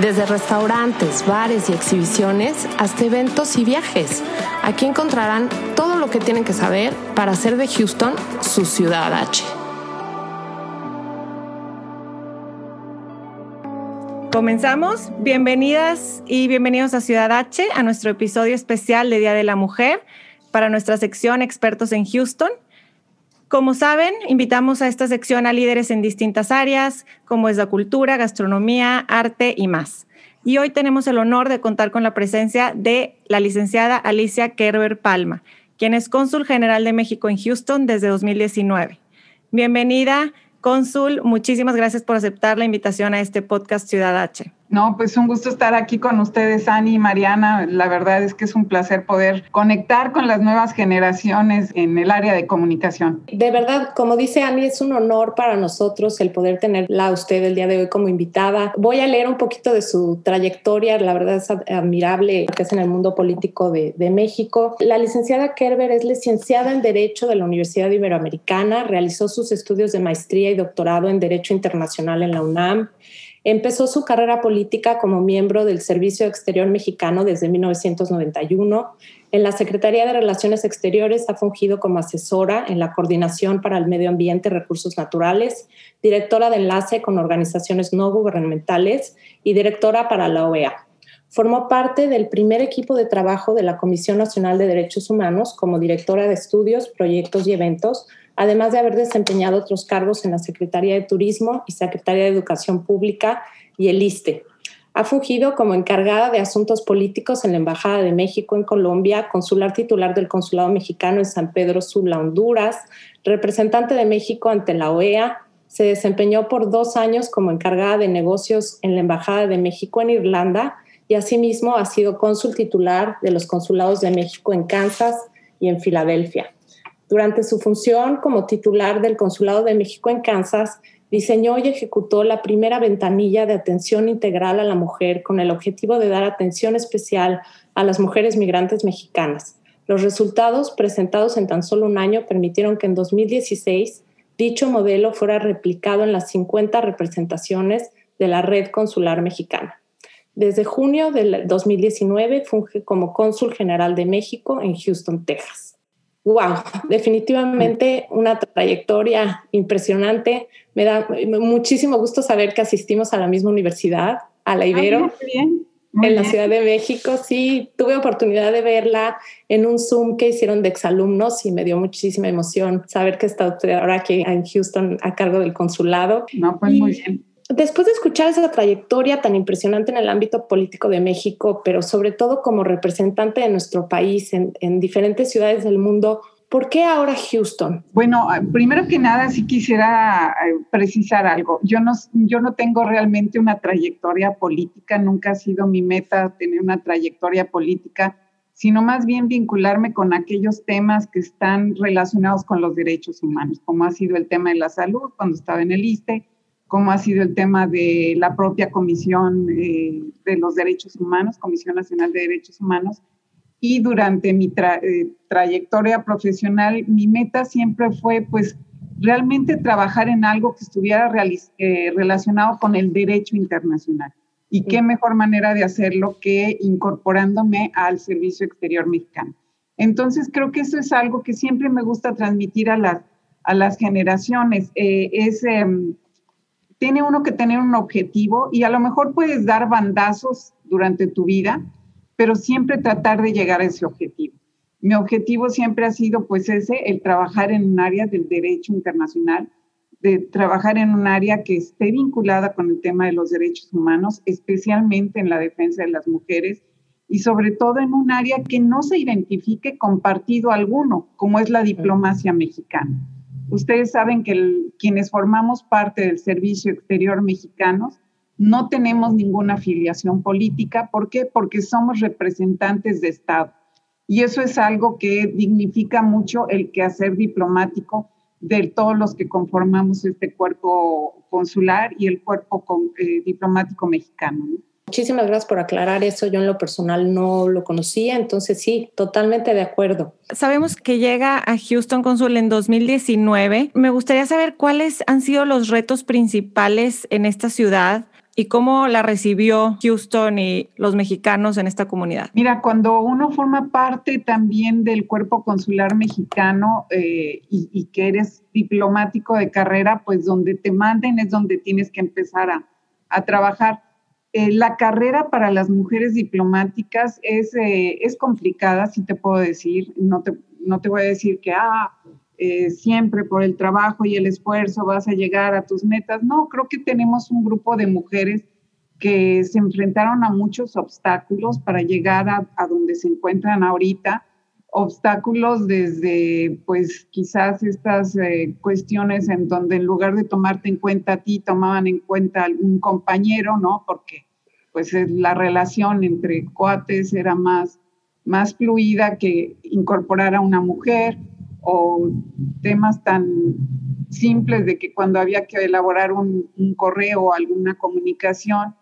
Desde restaurantes, bares y exhibiciones hasta eventos y viajes. Aquí encontrarán todo lo que tienen que saber para hacer de Houston su ciudad H. Comenzamos. Bienvenidas y bienvenidos a Ciudad H, a nuestro episodio especial de Día de la Mujer para nuestra sección Expertos en Houston. Como saben, invitamos a esta sección a líderes en distintas áreas, como es la cultura, gastronomía, arte y más. Y hoy tenemos el honor de contar con la presencia de la licenciada Alicia Kerber Palma, quien es cónsul general de México en Houston desde 2019. Bienvenida, cónsul. Muchísimas gracias por aceptar la invitación a este podcast Ciudad H. No, pues un gusto estar aquí con ustedes, Ani y Mariana. La verdad es que es un placer poder conectar con las nuevas generaciones en el área de comunicación. De verdad, como dice Ani, es un honor para nosotros el poder tenerla a usted el día de hoy como invitada. Voy a leer un poquito de su trayectoria. La verdad es admirable lo que es en el mundo político de, de México. La licenciada Kerber es licenciada en Derecho de la Universidad Iberoamericana. Realizó sus estudios de maestría y doctorado en Derecho Internacional en la UNAM. Empezó su carrera política como miembro del Servicio Exterior Mexicano desde 1991. En la Secretaría de Relaciones Exteriores ha fungido como asesora en la Coordinación para el Medio Ambiente y Recursos Naturales, directora de enlace con organizaciones no gubernamentales y directora para la OEA. Formó parte del primer equipo de trabajo de la Comisión Nacional de Derechos Humanos como directora de estudios, proyectos y eventos además de haber desempeñado otros cargos en la Secretaría de Turismo y Secretaría de Educación Pública y el ISTE. Ha fungido como encargada de asuntos políticos en la Embajada de México en Colombia, consular titular del Consulado Mexicano en San Pedro Sula, Honduras, representante de México ante la OEA. Se desempeñó por dos años como encargada de negocios en la Embajada de México en Irlanda y asimismo ha sido cónsul titular de los consulados de México en Kansas y en Filadelfia. Durante su función como titular del Consulado de México en Kansas, diseñó y ejecutó la primera ventanilla de atención integral a la mujer con el objetivo de dar atención especial a las mujeres migrantes mexicanas. Los resultados presentados en tan solo un año permitieron que en 2016 dicho modelo fuera replicado en las 50 representaciones de la red consular mexicana. Desde junio del 2019 funge como cónsul general de México en Houston, Texas wow, definitivamente una trayectoria impresionante. Me da muchísimo gusto saber que asistimos a la misma universidad, a la Ibero. en la Ciudad de México, sí, tuve oportunidad de verla en un Zoom que hicieron de exalumnos y me dio muchísima emoción saber que está usted ahora aquí en Houston a cargo del consulado. No, pues muy bien después de escuchar esa trayectoria tan impresionante en el ámbito político de México, pero sobre todo como representante de nuestro país en, diferentes ciudades del mundo, ¿por qué ahora Houston? Bueno, ah, primero que nada sí quisiera eh, precisar algo. Yo no, yo no tengo realmente una trayectoria política, nunca ha sido mi meta tener una trayectoria política sino más bien vincularme con aquellos temas que están relacionados con los derechos humanos, como ha sido el tema de la salud cuando estaba en el ISTE, como ha sido el tema de la propia Comisión eh, de los Derechos Humanos, Comisión Nacional de Derechos Humanos. Y durante mi eh, trayectoria profesional, mi meta siempre fue, pues, realmente trabajar en algo que estuviera eh, relacionado con el derecho internacional. Y qué mejor manera de hacerlo que incorporándome al Servicio Exterior Mexicano. Entonces, creo que eso es algo que siempre me gusta transmitir a las, a las generaciones. es em, tiene uno que tener un objetivo y a lo mejor puedes dar bandazos durante tu vida, pero siempre tratar de llegar a ese objetivo. Mi objetivo siempre ha sido pues ese, el trabajar en un área del derecho internacional, de trabajar en un área que esté vinculada con el tema de los derechos humanos, especialmente en la defensa de las mujeres y sobre todo en un área que no se identifique con partido alguno, como es la diplomacia mexicana. Ustedes saben que quienes formamos parte del Servicio Exterior Mexicano no tenemos ninguna afiliación política. ¿Por qué? Porque somos representantes de Estado. Y eso es algo que dignifica mucho el quehacer diplomático de todos los que conformamos este cuerpo consular y el cuerpo eh, diplomático mexicano. Muchísimas gracias por aclarar eso. Yo en lo personal no lo conocía, entonces sí, totalmente de acuerdo. Sabemos que llega a Houston Consul en 2019. Me gustaría saber cuáles han sido los retos principales en esta ciudad y cómo la recibió Houston y los mexicanos en esta comunidad? Mira, cuando uno forma parte también del cuerpo consular mexicano eh, y, que eres diplomático de carrera, pues donde te manden es donde tienes que empezar a, trabajar. Eh, la carrera para las mujeres diplomáticas es, eh, es complicada, si te puedo decir. No te, no te voy a decir que, ah, eh, siempre por el trabajo y el esfuerzo vas a llegar a tus metas. No, creo que tenemos un grupo de mujeres que se enfrentaron a muchos obstáculos para llegar a, donde se encuentran ahorita. Obstáculos desde, pues quizás estas eh, cuestiones en donde en lugar de tomarte en cuenta a ti, tomaban en cuenta a algún compañero, ¿no? Porque pues la relación entre cuates era más, más fluida que incorporar a una mujer o temas tan simples de que cuando había que elaborar un, correo o alguna comunicación,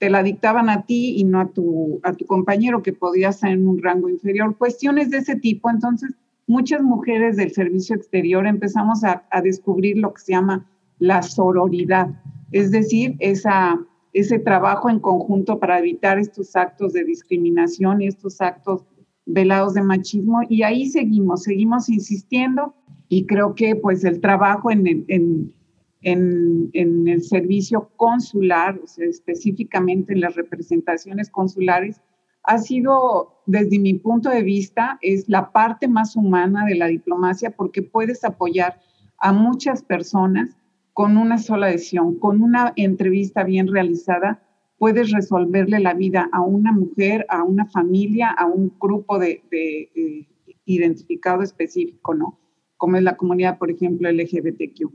te la dictaban a ti y no a tu, a tu compañero que podía estar en un rango inferior. Cuestiones de ese tipo. Entonces, muchas mujeres del servicio exterior empezamos a, a descubrir lo que se llama la sororidad, es decir, esa, ese trabajo en conjunto para evitar estos actos de discriminación y estos actos velados de machismo y ahí seguimos, seguimos insistiendo y creo que pues el trabajo en el, en, en, el servicio consular, o sea, específicamente en las representaciones consulares, ha sido, desde mi punto de vista, es la parte más humana de la diplomacia porque puedes apoyar a muchas personas con una sola decisión, con una entrevista bien realizada puedes resolverle la vida a una mujer, a una familia, a un grupo de, eh, identificado específico, ¿no? Como es la comunidad, por ejemplo, LGBTQ.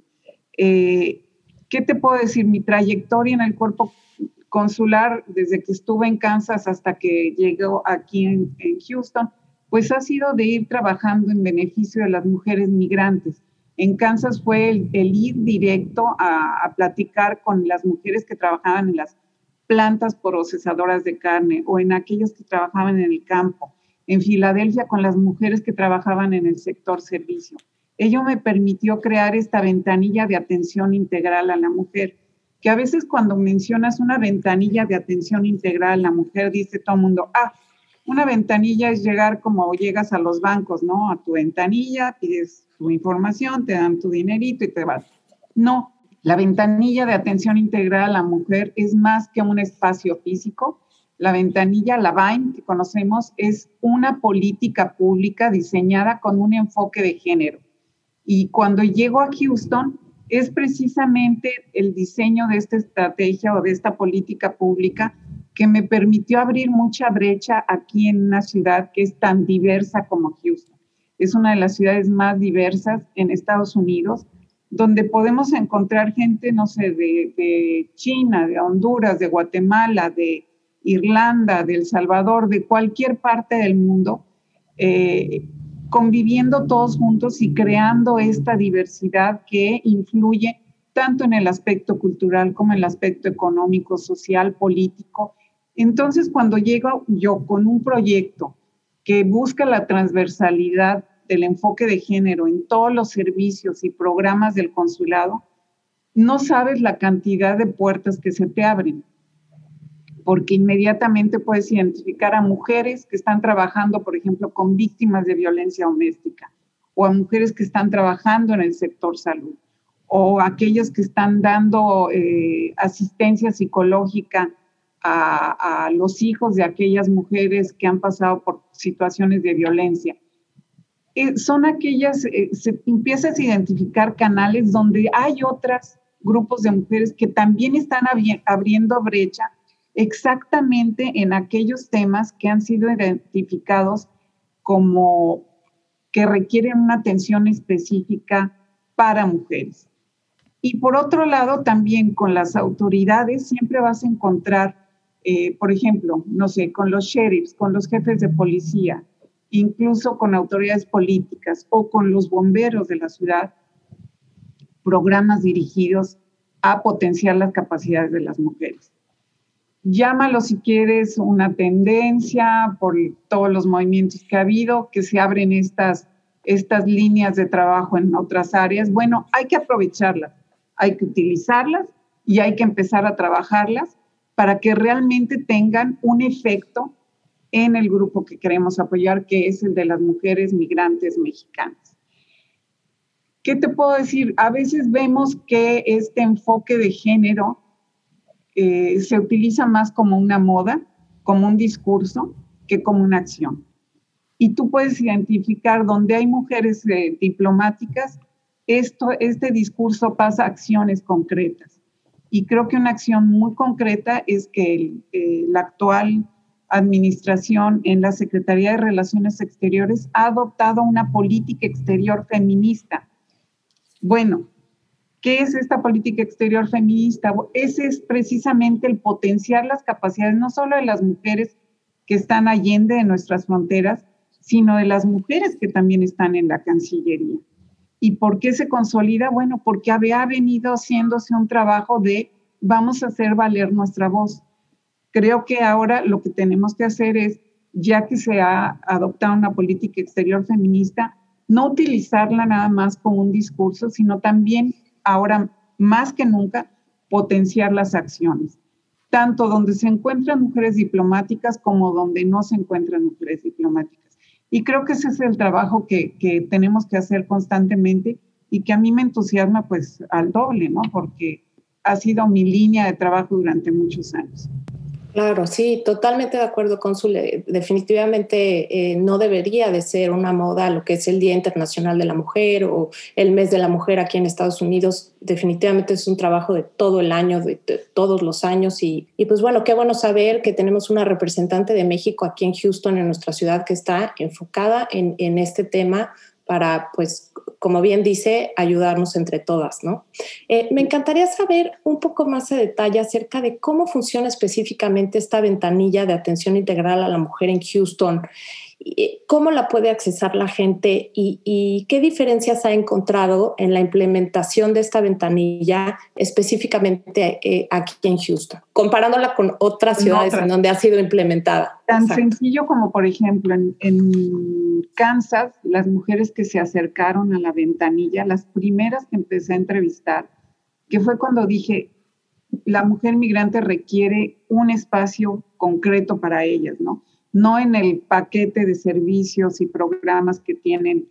Eh, ¿Qué te puedo decir? Mi trayectoria en el cuerpo consular, desde que estuve en Kansas hasta que llegó aquí en, Houston, pues ha sido de ir trabajando en beneficio de las mujeres migrantes. En Kansas fue el, ir directo a, a, platicar con las mujeres que trabajaban en las plantas procesadoras de carne o en aquellos que trabajaban en el campo, en Filadelfia con las mujeres que trabajaban en el sector servicio. Ello me permitió crear esta ventanilla de atención integral a la mujer, que a veces cuando mencionas una ventanilla de atención integral a la mujer, dice todo el mundo, ah, una ventanilla es llegar como llegas a los bancos, ¿no? A tu ventanilla, pides tu información, te dan tu dinerito y te vas. No, la ventanilla de atención integral a la mujer es más que un espacio físico. La ventanilla, la VINE, que conocemos, es una política pública diseñada con un enfoque de género. Y cuando llego a Houston, es precisamente el diseño de esta estrategia o de esta política pública que me permitió abrir mucha brecha aquí en una ciudad que es tan diversa como Houston. Es una de las ciudades más diversas en Estados Unidos donde podemos encontrar gente, no sé, de, China, de Honduras, de Guatemala, de Irlanda, de El Salvador, de cualquier parte del mundo, eh, conviviendo todos juntos y creando esta diversidad que influye tanto en el aspecto cultural como en el aspecto económico, social, político. Entonces, cuando llego yo con un proyecto que busca la transversalidad del enfoque de género en todos los servicios y programas del consulado, no sabes la cantidad de puertas que se te abren, porque inmediatamente puedes identificar a mujeres que están trabajando, por ejemplo, con víctimas de violencia doméstica, o a mujeres que están trabajando en el sector salud, o aquellas que están dando eh, asistencia psicológica a, los hijos de aquellas mujeres que han pasado por situaciones de violencia. Eh, son aquellas, eh, se empiezas a identificar canales donde hay otros grupos de mujeres que también están abriendo brecha exactamente en aquellos temas que han sido identificados como que requieren una atención específica para mujeres. Y por otro lado, también con las autoridades siempre vas a encontrar, eh, por ejemplo, no sé, con los sheriffs, con los jefes de policía, incluso con autoridades políticas o con los bomberos de la ciudad, programas dirigidos a potenciar las capacidades de las mujeres. Llámalo si quieres una tendencia por todos los movimientos que ha habido, que se abren estas, estas líneas de trabajo en otras áreas. Bueno, hay que aprovecharlas, hay que utilizarlas y hay que empezar a trabajarlas para que realmente tengan un efecto en el grupo que queremos apoyar, que es el de las mujeres migrantes mexicanas. ¿Qué te puedo decir? A veces vemos que este enfoque de género eh, se utiliza más como una moda, como un discurso, que como una acción. Y tú puedes identificar donde hay mujeres eh, diplomáticas, esto, este discurso pasa a acciones concretas. Y creo que una acción muy concreta es que eh, la actual administración en la Secretaría de Relaciones Exteriores ha adoptado una política exterior feminista. Bueno, ¿Qué es esta política exterior feminista? Ese es precisamente el potenciar las capacidades no solo de las mujeres que están allende de nuestras fronteras, sino de las mujeres que también están en la Cancillería. ¿Y por qué se consolida? Bueno, porque había venido haciéndose un trabajo de vamos a hacer valer nuestra voz. Creo que ahora lo que tenemos que hacer es, ya que se ha adoptado una política exterior feminista, no utilizarla nada más como un discurso, sino también ahora más que nunca potenciar las acciones, tanto donde se encuentran mujeres diplomáticas como donde no se encuentran mujeres diplomáticas. Y creo que ese es el trabajo que, que tenemos que hacer constantemente y que a mí me entusiasma pues al doble, ¿no? Porque ha sido mi línea de trabajo durante muchos años. Claro, sí, totalmente de acuerdo, Cónsul. Definitivamente eh, no debería de ser una moda lo que es el Día Internacional de la Mujer o el Mes de la Mujer aquí en Estados Unidos. Definitivamente es un trabajo de todo el año, de, todos los años. Y, pues bueno, qué bueno saber que tenemos una representante de México aquí en Houston, en nuestra ciudad, que está enfocada en, en este tema para, pues, como bien dice, ayudarnos entre todas, ¿no? Eh, me encantaría saber un poco más de detalle acerca de cómo funciona específicamente esta ventanilla de atención integral a la mujer en Houston cómo la puede accesar la gente y, qué diferencias ha encontrado en la implementación de esta ventanilla específicamente eh, aquí en Houston, comparándola con otras ciudades en donde ha sido implementada. Tan sencillo como, por ejemplo, en, en Kansas, las mujeres que se acercaron a la ventanilla, las primeras que empecé a entrevistar, que fue cuando dije, la mujer migrante requiere un espacio concreto para ellas, ¿no? No en el paquete de servicios y programas que tienen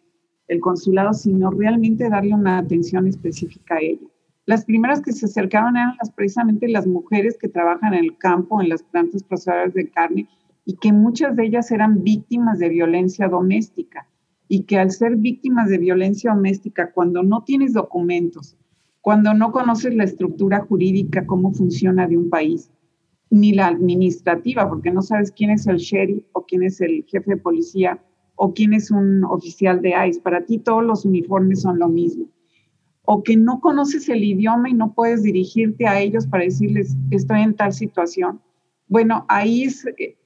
el consulado, sino realmente darle una atención específica a ello. Las primeras que se acercaban eran precisamente las mujeres que trabajan en el campo, en las plantas procesadoras de carne, y que muchas de ellas eran víctimas de violencia doméstica, y que al ser víctimas de violencia doméstica, cuando no tienes documentos, cuando no conoces la estructura jurídica, cómo funciona de un país, ni la administrativa, porque no sabes quién es el sheriff o quién es el jefe de policía o quién es un oficial de ICE. Para ti todos los uniformes son lo mismo. O que no conoces el idioma y no puedes dirigirte a ellos para decirles, estoy en tal situación. Bueno, ahí, es,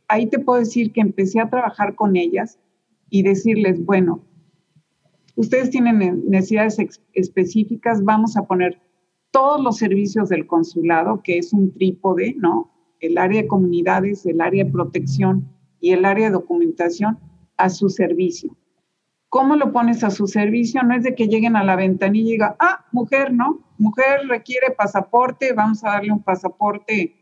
ahí te puedo decir que empecé a trabajar con ellas y decirles, bueno, ustedes tienen necesidades específicas, vamos a poner todos los servicios del consulado, que es un trípode, ¿no? El área de comunidades, el área de protección y el área de documentación a su servicio. ¿Cómo lo pones a su servicio? No es de que lleguen a la ventanilla y digan, ah, mujer, ¿no? Mujer requiere pasaporte, vamos a darle un pasaporte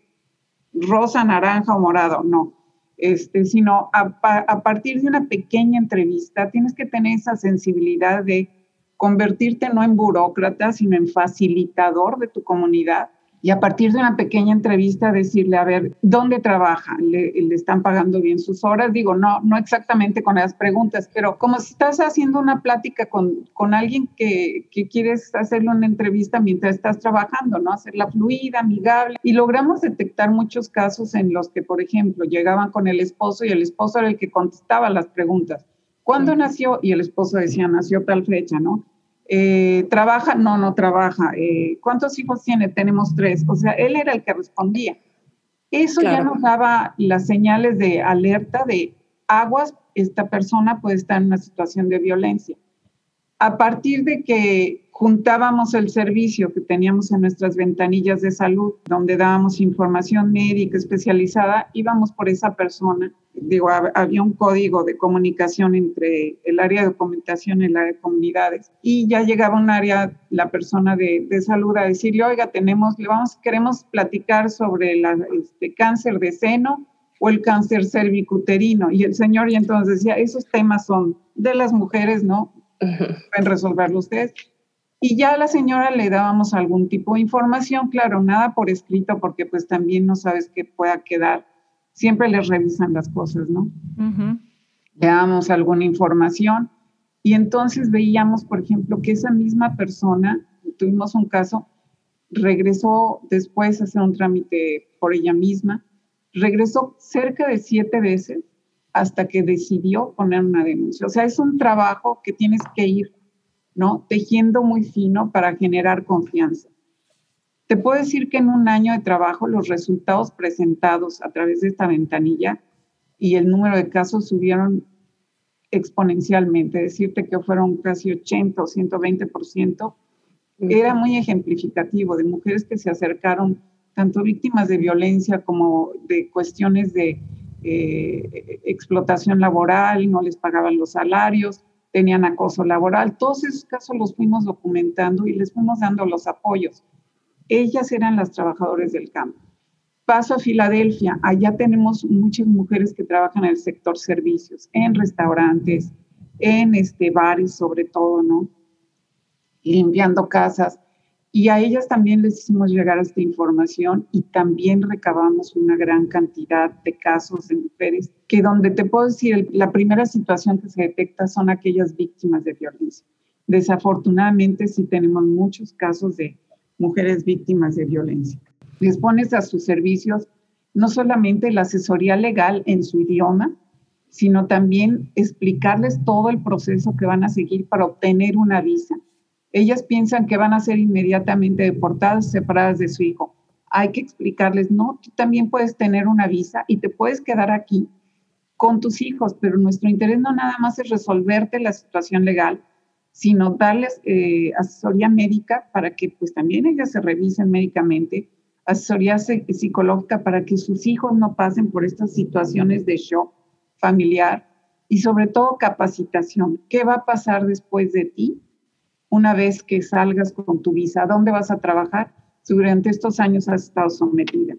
rosa, naranja o morado, no. Este, sino a, a partir de una pequeña entrevista tienes que tener esa sensibilidad de convertirte no en burócrata, sino en facilitador de tu comunidad y a partir de una pequeña entrevista decirle, a ver, ¿dónde trabaja? ¿Le, están pagando bien sus horas? Digo, no, no exactamente con las preguntas, pero como si estás haciendo una plática con, con alguien que, que quieres hacerle una entrevista mientras estás trabajando, ¿no? Hacerla fluida, amigable. Y logramos detectar muchos casos en los que, por ejemplo, llegaban con el esposo y el esposo era el que contestaba las preguntas. ¿Cuándo nació? Y el esposo decía, nació tal fecha, ¿no? Eh, ¿Trabaja? No, no trabaja. Eh, ¿Cuántos hijos tiene? Tenemos tres. O sea, él era el que respondía. Eso ya nos daba las señales de alerta de aguas, esta persona puede estar en una situación de violencia. A partir de que juntábamos el servicio que teníamos en nuestras ventanillas de salud, donde dábamos información médica especializada, íbamos por esa persona. Digo, había un código de comunicación entre el área de documentación y el área de comunidades. Y ya llegaba un área, la persona de, salud, a decirle, oiga, tenemos, le vamos, queremos platicar sobre el este, cáncer de seno o el cáncer cervicuterino. Y el señor y entonces decía, esos temas son de las mujeres, ¿no? Pueden resolverlo ustedes y ya a la señora le dábamos algún tipo de información, claro, nada por escrito, porque pues también no sabes qué pueda quedar. Siempre les revisan las cosas, ¿no? Le dábamos alguna información y entonces veíamos, por ejemplo, que esa misma persona, tuvimos un caso, regresó después a hacer un trámite por ella misma, regresó cerca de siete veces hasta que decidió poner una denuncia. O sea, es un trabajo que tienes que ir ¿no? Tejiendo muy fino para generar confianza. Te puedo decir que en un año de trabajo los resultados presentados a través de esta ventanilla y el número de casos subieron exponencialmente, decirte que fueron casi 80 o 120%, era muy ejemplificativo de mujeres que se acercaron, tanto víctimas de violencia como de cuestiones de eh, explotación laboral, no les pagaban los salarios, tenían acoso laboral. Todos esos casos los fuimos documentando y les fuimos dando los apoyos. Ellas eran las trabajadoras del campo. Paso a Filadelfia, allá tenemos muchas mujeres que trabajan en el sector servicios, en restaurantes, en este, bares sobre todo, ¿no? Limpiando casas. Y a ellas también les hicimos llegar esta información y también recabamos una gran cantidad de casos de mujeres que donde te puedo decir, la primera situación que se detecta son aquellas víctimas de violencia. Desafortunadamente sí tenemos muchos casos de mujeres víctimas de violencia. Les pones a sus servicios no solamente la asesoría legal en su idioma, sino también explicarles todo el proceso que van a seguir para obtener una visa ellas piensan que van a ser inmediatamente deportadas, separadas de su hijo. Hay que explicarles, no, tú también puedes tener una visa y te puedes quedar aquí con tus hijos, pero nuestro interés no nada más es resolverte la situación legal, sino darles eh, asesoría médica para que pues también ellas se revisen médicamente, asesoría psicológica para que sus hijos no pasen por estas situaciones de shock familiar y sobre todo capacitación. ¿Qué va a pasar después de ti? Una vez que salgas con tu visa, ¿dónde vas a trabajar? Si durante estos años has estado sometida.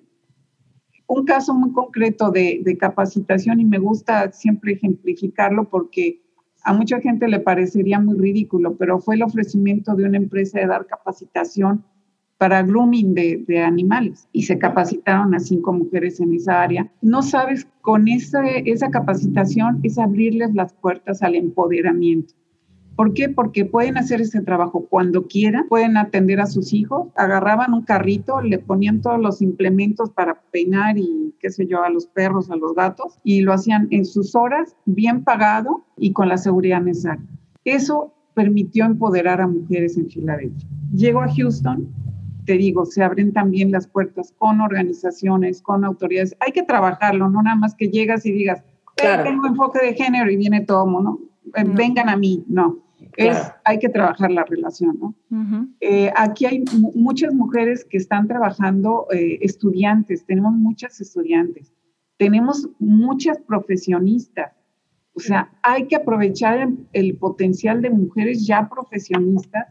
Un caso muy concreto de, capacitación y me gusta siempre ejemplificarlo porque a mucha gente le parecería muy ridículo, pero fue el ofrecimiento de una empresa de dar capacitación para grooming de, de, animales y se capacitaron a cinco mujeres en esa área. No sabes, con esa, esa capacitación es abrirles las puertas al empoderamiento. ¿Por qué? Porque pueden hacer ese trabajo cuando quieran, pueden atender a sus hijos, agarraban un carrito, le ponían todos los implementos para peinar y qué sé yo, a los perros, a los gatos, y lo hacían en sus horas, bien pagado y con la seguridad necesaria. Eso permitió empoderar a mujeres en Filadelfia. Llego a Houston, te digo, se abren también las puertas con organizaciones, con autoridades. Hay que trabajarlo, no nada más que llegas y digas, tengo enfoque de género y viene todo, ¿no? Vengan a mí, no hay que trabajar la relación, ¿no? Eh, aquí hay muchas mujeres que están trabajando, eh, estudiantes, tenemos muchas estudiantes, tenemos muchas profesionistas, o sea, hay que aprovechar el, potencial de mujeres ya profesionistas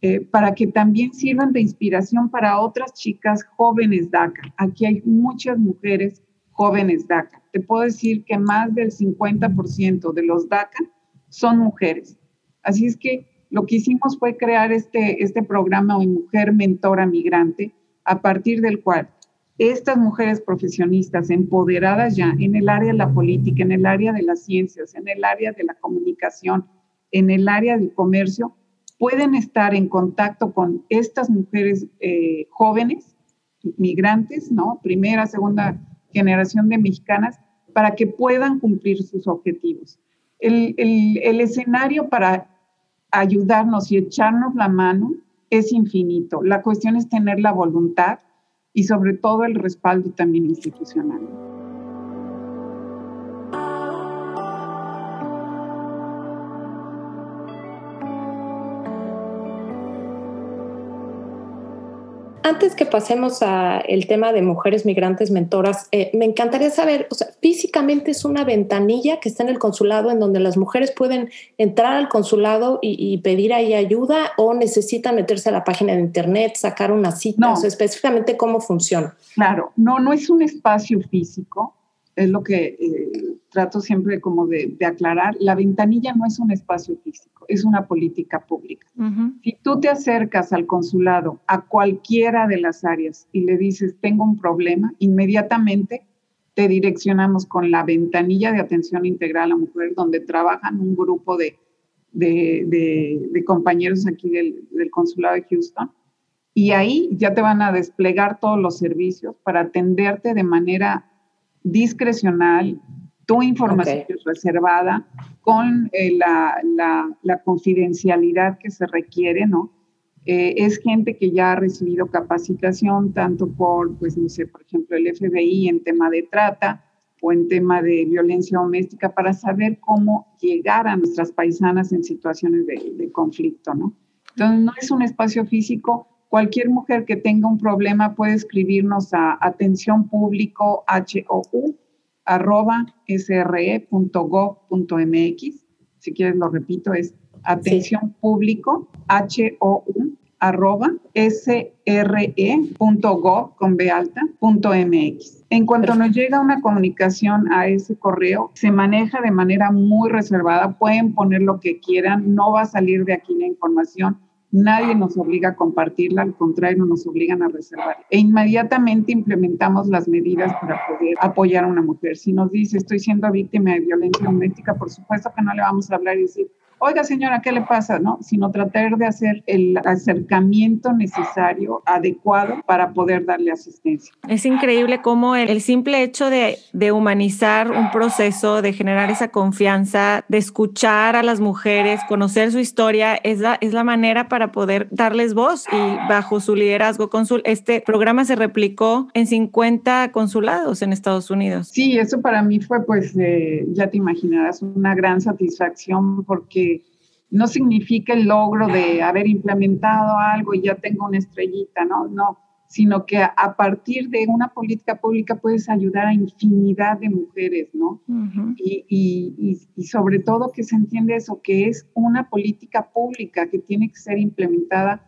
eh, para que también sirvan de inspiración para otras chicas jóvenes DACA. Aquí hay muchas mujeres jóvenes DACA. Te puedo decir que más del 50% de los DACA son mujeres. Así es que lo que hicimos fue crear este, este programa de Mujer Mentora Migrante, a partir del cual estas mujeres profesionistas empoderadas ya en el área de la política, en el área de las ciencias, en el área de la comunicación, en el área del comercio, pueden estar en contacto con estas mujeres eh, jóvenes, migrantes, ¿no? Primera, segunda generación de mexicanas, para que puedan cumplir sus objetivos. El, el escenario para ayudarnos y echarnos la mano es infinito. La cuestión es tener la voluntad y sobre todo el respaldo también institucional. Antes que pasemos al tema de mujeres migrantes mentoras, eh, me encantaría saber, o sea, físicamente es una ventanilla que está en el consulado en donde las mujeres pueden entrar al consulado y, pedir ahí ayuda o necesitan meterse a la página de internet, sacar una cita, no. o sea, específicamente cómo funciona. Claro, no, no es un espacio físico, es lo que eh, trato siempre como de, aclarar, la ventanilla no es un espacio físico, es una política pública. Si tú te acercas al consulado a cualquiera de las áreas y le dices, tengo un problema, inmediatamente te direccionamos con la ventanilla de atención integral a mujeres, donde trabajan un grupo de, de, compañeros aquí del, del consulado de Houston. Y ahí ya te van a desplegar todos los servicios para atenderte de manera discrecional, tu información es reservada con eh, la, la, confidencialidad que se requiere, ¿no? Eh, es gente que ya ha recibido capacitación tanto por, pues no sé, por ejemplo, el FBI en tema de trata o en tema de violencia doméstica para saber cómo llegar a nuestras paisanas en situaciones de, de conflicto, ¿no? Entonces, no es un espacio físico, Cualquier mujer que tenga un problema puede escribirnos a atención público HOU arroba sre.gov.mx. Si quieres lo repito, es atención público HOU arroba sre.gov con B alta, punto MX. En cuanto nos llega una comunicación a ese correo, se maneja de manera muy reservada, pueden poner lo que quieran, no va a salir de aquí la información, Nadie nos obliga a compartirla, al contrario, nos obligan a reservar. E inmediatamente implementamos las medidas para poder apoyar a una mujer. Si nos dice, estoy siendo víctima de violencia doméstica, por supuesto que no le vamos a hablar y decir, oiga señora, ¿qué le pasa? ¿No? Sino tratar de hacer el acercamiento necesario, adecuado para poder darle asistencia. Es increíble cómo el, simple hecho de, de, humanizar un proceso, de generar esa confianza, de escuchar a las mujeres, conocer su historia, es la, es la manera para poder darles voz y bajo su liderazgo consul, este programa se replicó en 50 consulados en Estados Unidos. Sí, eso para mí fue pues, eh, ya te imaginarás, una gran satisfacción porque no significa el logro de haber implementado algo y ya tengo una estrellita, ¿no? No, sino que a partir de una política pública puedes ayudar a infinidad de mujeres, ¿no? y, sobre todo que se entiende eso, que es una política pública que tiene que ser implementada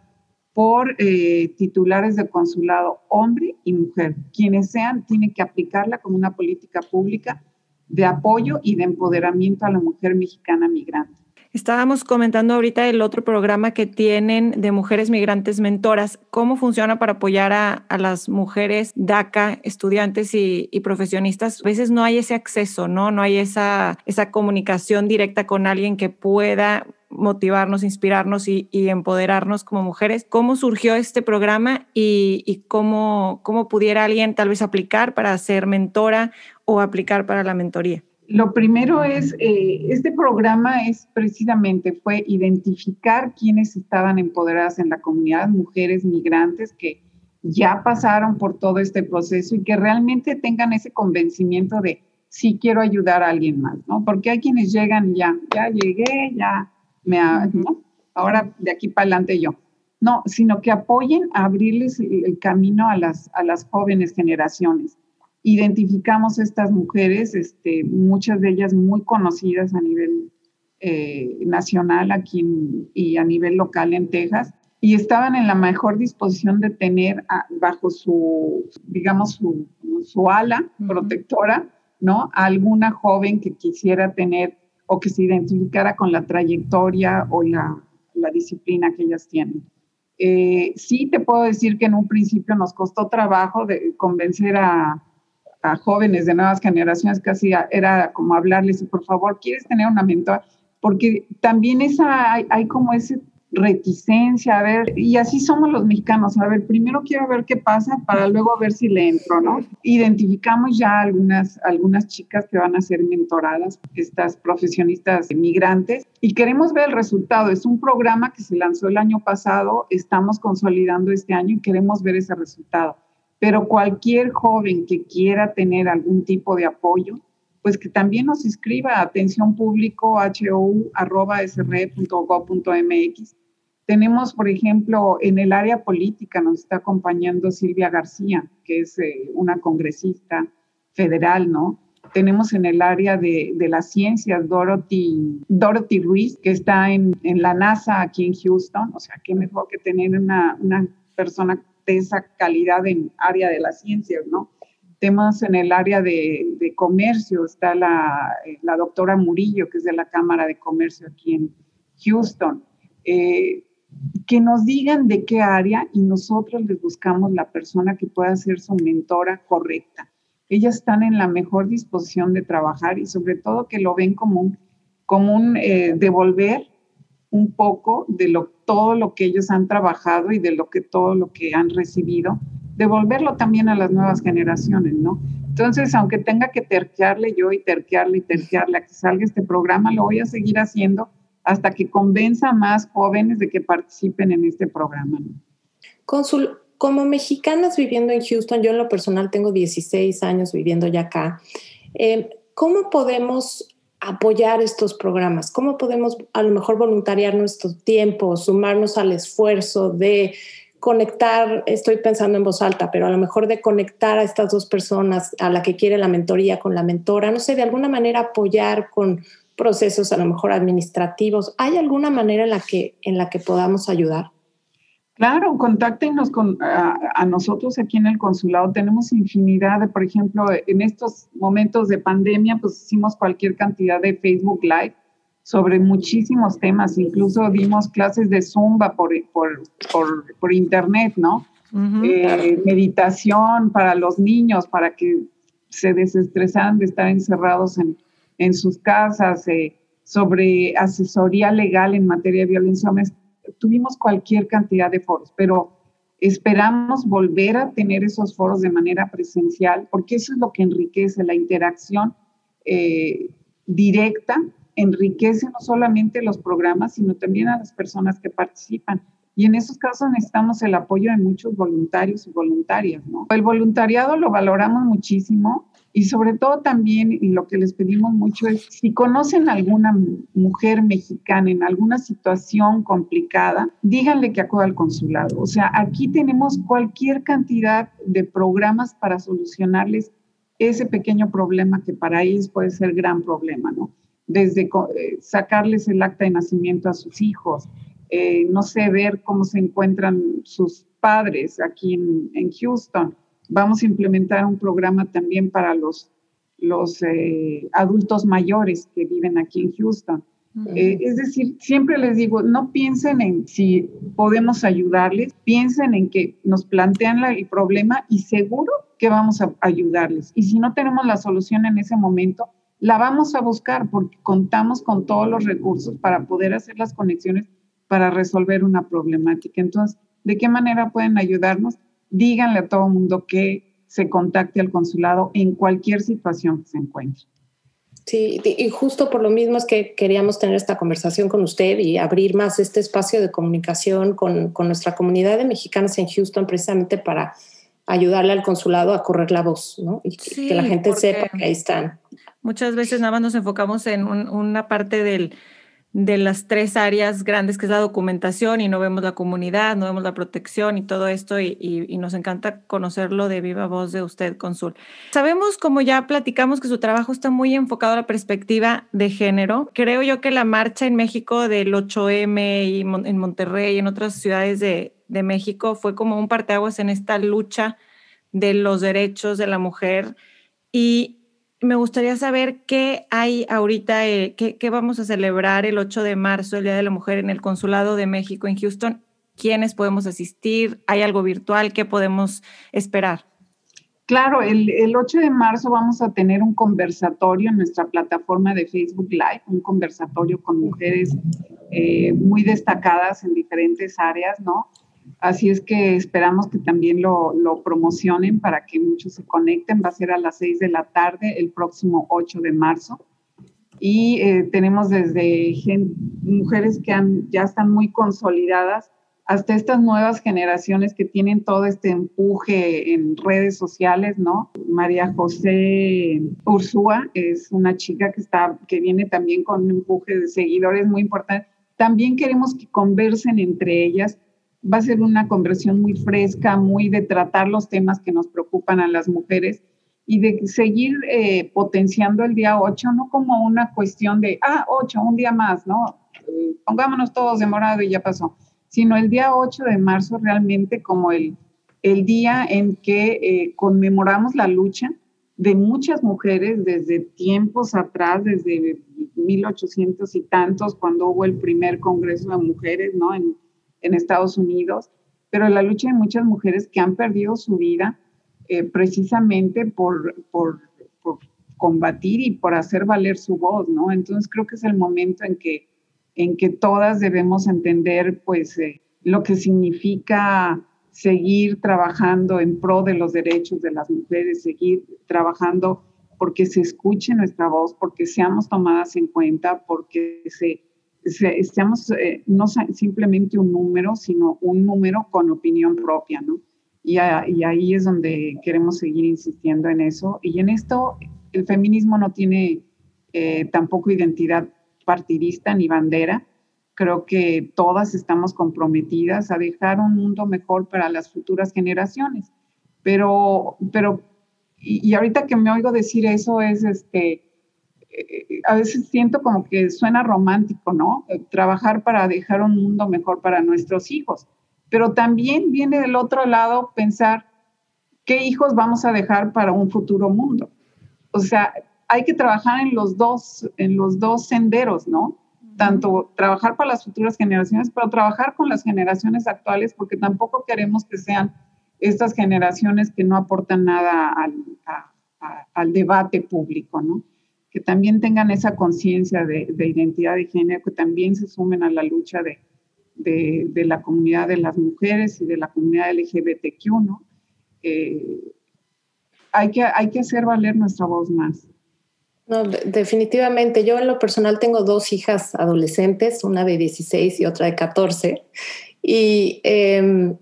por eh, titulares de consulado, hombre y mujer. Quienes sean, tienen que aplicarla como una política pública de apoyo y de empoderamiento a la mujer mexicana migrante. Estábamos comentando ahorita el otro programa que tienen de mujeres migrantes mentoras. ¿Cómo funciona para apoyar a, las mujeres DACA, estudiantes y, profesionistas? A veces no hay ese acceso, ¿no? No hay esa, comunicación directa con alguien que pueda motivarnos, inspirarnos y, empoderarnos como mujeres. ¿Cómo surgió este programa y, cómo, cómo pudiera alguien tal vez aplicar para ser mentora o aplicar para la mentoría? Lo primero es, eh, este programa es precisamente, fue identificar quiénes estaban empoderadas en la comunidad, mujeres migrantes que ya pasaron por todo este proceso y que realmente tengan ese convencimiento de, sí quiero ayudar a alguien más, ¿no? Porque hay quienes llegan y ya, ya llegué, ya me, ¿no? ahora de aquí para adelante yo. No, sino que apoyen a abrirles el camino a las, a las jóvenes generaciones identificamos estas mujeres, este, muchas de ellas muy conocidas a nivel eh, nacional aquí y a nivel local en Texas, y estaban en la mejor disposición de tener bajo su, digamos, su, su ala protectora, ¿no? alguna joven que quisiera tener o que se identificara con la trayectoria o la, la disciplina que ellas tienen. Eh, sí te puedo decir que en un principio nos costó trabajo de convencer a, jóvenes de nuevas generaciones casi era como hablarles, por favor, ¿quieres tener una mentora? Porque también esa, hay, como ese reticencia, a ver, y así somos los mexicanos, a ver, primero quiero ver qué pasa para luego ver si le entro, ¿no? Identificamos ya algunas, algunas chicas que van a ser mentoradas, estas profesionistas migrantes, y queremos ver el resultado. Es un programa que se lanzó el año pasado, estamos consolidando este año y queremos ver ese resultado. Pero cualquier joven que quiera tener algún tipo de apoyo, pues que también nos inscriba a atención público hou.sre.gov.mx. Tenemos, por ejemplo, en el área política nos está acompañando Silvia García, que es eh, una congresista federal, ¿no? Tenemos en el área de, de las ciencias Dorothy, Dorothy Ruiz, que está en, en, la NASA aquí en Houston. O sea, qué mejor que tener una, una persona de esa calidad en área de las ciencias, ¿no? Temas en el área de, comercio, está la, eh, la, doctora Murillo, que es de la Cámara de Comercio aquí en Houston. Eh, que nos digan de qué área y nosotros les buscamos la persona que pueda ser su mentora correcta. Ellas están en la mejor disposición de trabajar y sobre todo que lo ven como un, como un eh, devolver un poco de lo, todo lo que ellos han trabajado y de lo que todo lo que han recibido devolverlo también a las nuevas generaciones, ¿no? Entonces, aunque tenga que terquearle yo y terquearle y terquearle a que salga este programa, lo voy a seguir haciendo hasta que convenza a más jóvenes de que participen en este programa. ¿no? Consul, como mexicanas viviendo en Houston, yo en lo personal tengo 16 años viviendo ya acá, eh, ¿cómo podemos apoyar estos programas? ¿Cómo podemos a lo mejor voluntariar nuestro tiempo, sumarnos al esfuerzo de conectar, estoy pensando en voz alta, pero a lo mejor de conectar a estas dos personas, a la que quiere la mentoría con la mentora, no sé, de alguna manera apoyar con procesos a lo mejor administrativos. ¿Hay alguna manera en la que, en la que podamos ayudar? Claro, contáctenos con, a, nosotros aquí en el consulado. Tenemos infinidad de, por ejemplo, en estos momentos de pandemia, pues hicimos cualquier cantidad de Facebook Live sobre muchísimos temas, incluso dimos clases de zumba por, por, por, internet, ¿no? Eh, meditación para los niños, para que se desestresaran de estar encerrados en, en sus casas, eh, sobre asesoría legal en materia de violencia Tuvimos cualquier cantidad de foros, pero esperamos volver a tener esos foros de manera presencial, porque eso es lo que enriquece la interacción eh, directa enriquece no solamente los programas, sino también a las personas que participan. Y en esos casos necesitamos el apoyo de muchos voluntarios y voluntarias, ¿no? El voluntariado lo valoramos muchísimo y sobre todo también, lo que les pedimos mucho es, si conocen alguna mujer mexicana en alguna situación complicada, díganle que acuda al consulado. O sea, aquí tenemos cualquier cantidad de programas para solucionarles ese pequeño problema que para ellos puede ser gran problema, ¿no? desde eh, sacarles el acta de nacimiento a sus hijos, eh, no sé, ver cómo se encuentran sus padres aquí en, Houston. Vamos a implementar un programa también para los, los eh, adultos mayores que viven aquí en Houston. es decir, siempre les digo, no piensen en si podemos ayudarles, piensen en que nos plantean el problema y seguro que vamos a ayudarles. Y si no tenemos la solución en ese momento, la vamos a buscar porque contamos con todos los recursos para poder hacer las conexiones para resolver una problemática. Entonces, ¿de qué manera pueden ayudarnos? Díganle a todo el mundo que se contacte al consulado en cualquier situación que se encuentre. Sí, y justo por lo mismo es que queríamos tener esta conversación con usted y abrir más este espacio de comunicación con, con nuestra comunidad de mexicanos en Houston, precisamente para ayudarle al consulado a correr la voz, ¿no? Y que la gente sepa que ahí están. Muchas veces nada más nos enfocamos en una parte del, de las tres áreas grandes, que es la documentación, y no vemos la comunidad, no vemos la protección y todo esto, y, nos encanta conocerlo de viva voz de usted, Consul. Sabemos, como ya platicamos, que su trabajo está muy enfocado a la perspectiva de género. Creo yo que la marcha en México del 8M y en Monterrey y en otras ciudades de, de México fue como un parteaguas en esta lucha de los derechos de la mujer. Y me gustaría saber qué hay ahorita, eh, qué, vamos a celebrar el 8 de marzo, el Día de la Mujer, en el Consulado de México en Houston. ¿Quiénes podemos asistir? ¿Hay algo virtual? ¿Qué podemos esperar? Claro, el, 8 de marzo vamos a tener un conversatorio en nuestra plataforma de Facebook Live, un conversatorio con mujeres eh, muy destacadas en diferentes áreas, ¿no? Así es que esperamos que también lo, promocionen para que muchos se conecten. Va a ser a las 6 de la tarde el próximo 8 de marzo. Y eh, tenemos desde mujeres que ya están muy consolidadas hasta estas nuevas generaciones que tienen todo este empuje en redes sociales, ¿no? María José Ursúa es una chica que está que viene también con un empuje de seguidores muy importante. También queremos que conversen entre ellas. Va a ser una conversión muy fresca, muy de tratar los temas que nos preocupan a las mujeres y de seguir eh, potenciando el día 8, no como una cuestión de, ah, 8, un día más, ¿no? Eh, pongámonos todos de morado y ya pasó sino el día 8 de marzo realmente como el, el día en que eh, conmemoramos la lucha de muchas mujeres desde tiempos atrás, desde 1800 y tantos, cuando hubo el primer Congreso de Mujeres ¿no? en, en Estados Unidos, pero la lucha de muchas mujeres que han perdido su vida eh, precisamente por, por, por, combatir y por hacer valer su voz, ¿no? Entonces creo que es el momento en que en que todas debemos entender pues eh, lo que significa seguir trabajando en pro de los derechos de las mujeres, seguir trabajando porque se escuche nuestra voz, porque seamos tomadas en cuenta, porque se, seamos eh, no simplemente un número, sino un número con opinión propia, ¿no? Y, ahí es donde queremos seguir insistiendo en eso. Y en esto el feminismo no tiene eh, tampoco identidad partidista ni bandera. Creo que todas estamos comprometidas a dejar un mundo mejor para las futuras generaciones. Pero, pero, y, ahorita que me oigo decir eso es, este, a veces siento como que suena romántico, ¿no? Eh, trabajar para dejar un mundo mejor para nuestros hijos. Pero también viene del otro lado pensar qué hijos vamos a dejar para un futuro mundo. O sea, hay que trabajar en los dos, en los dos senderos, ¿no? Tanto trabajar para las futuras generaciones, pero trabajar con las generaciones actuales, porque tampoco queremos que sean estas generaciones que no aportan nada al, debate público, ¿no? Que también tengan esa conciencia de, identidad de género, que también se sumen a la lucha de, de, la comunidad de las mujeres y de la comunidad LGBTQ, ¿no? Eh, hay, que, hay que hacer valer nuestra voz más. No, definitivamente. Yo en lo personal tengo dos hijas adolescentes, una de 16 y otra de 14. Em, y,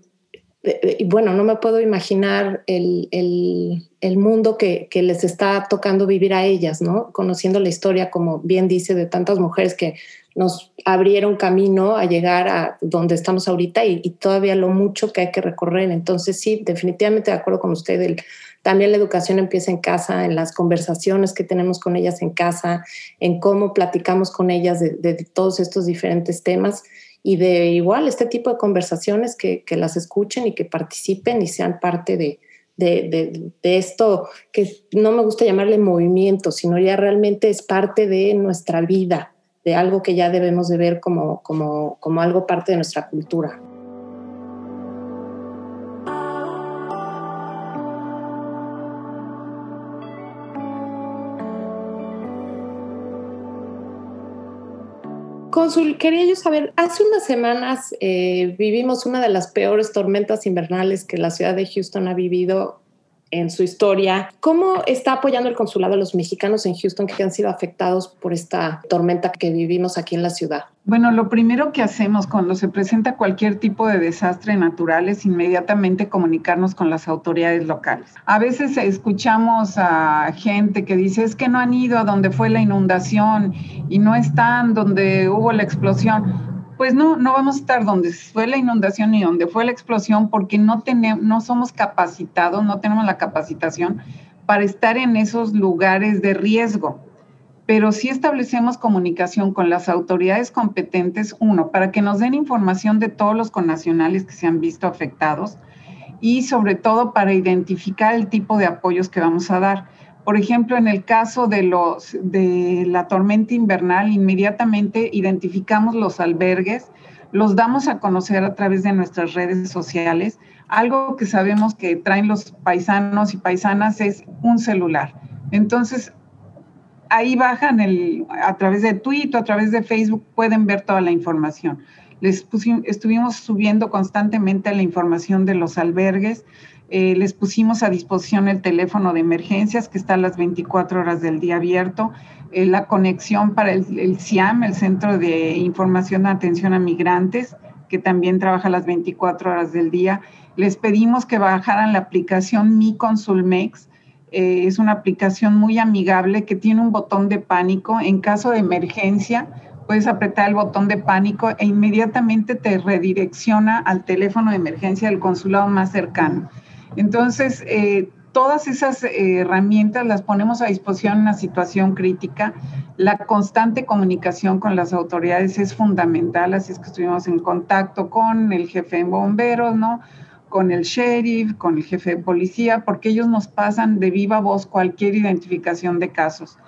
bueno, no me puedo imaginar el, mundo que, les está tocando vivir a ellas, ¿no? Conociendo la historia, como bien dice, de tantas mujeres que nos abrieron camino a llegar a donde estamos ahorita y, y todavía lo mucho que hay que recorrer. Entonces, sí, definitivamente de acuerdo con usted, el, también la educación empieza en casa, en las conversaciones que tenemos con ellas en casa, en cómo platicamos con ellas de, todos estos diferentes temas y de igual este tipo de conversaciones que, las escuchen y que participen y sean parte de, de, esto que no me gusta llamarle movimiento, sino ya realmente es parte de nuestra vida, de algo que ya debemos de ver como, como, como algo parte de nuestra cultura. Consul, quería yo saber, hace unas semanas eh, vivimos una de las peores tormentas invernales que la ciudad de Houston ha vivido en su historia. ¿Cómo está apoyando el consulado a los mexicanos en Houston que han sido afectados por esta tormenta que vivimos aquí en la ciudad? Bueno, lo primero que hacemos cuando se presenta cualquier tipo de desastre natural es inmediatamente comunicarnos con las autoridades locales. A veces escuchamos a gente que dice es que no han ido a donde fue la inundación y no están donde hubo la explosión pues no, no vamos a estar donde fue la inundación ni donde fue la explosión porque no, tenemos, no somos capacitados, no tenemos la capacitación para estar en esos lugares de riesgo. Pero sí establecemos comunicación con las autoridades competentes, uno, para que nos den información de todos los connacionales que se han visto afectados y sobre todo para identificar el tipo de apoyos que vamos a dar por ejemplo, en el caso de, los, de la tormenta invernal, inmediatamente identificamos los albergues, los damos a conocer a través de nuestras redes sociales. Algo que sabemos que traen los paisanos y paisanas es un celular. Entonces, ahí bajan el, a través de Twitter, a través de Facebook, pueden ver toda la información. Les estuvimos subiendo constantemente la información de los albergues. Eh, les pusimos a disposición el teléfono de emergencias que está a las 24 horas del día abierto, eh, la conexión para el, el, CIAM, el Centro de Información de Atención a Migrantes, que también trabaja las 24 horas del día. Les pedimos que bajaran la aplicación Mi Consulmex, eh, es una aplicación muy amigable que tiene un botón de pánico. En caso de emergencia, puedes apretar el botón de pánico e inmediatamente te redirecciona al teléfono de emergencia del consulado más cercano. Entonces, eh, todas esas eh, herramientas las ponemos a disposición en una situación crítica. La constante comunicación con las autoridades es fundamental, así es que estuvimos en contacto con el jefe de bomberos, ¿no? con el sheriff, con el jefe de policía, porque ellos nos pasan de viva voz cualquier identificación de casos.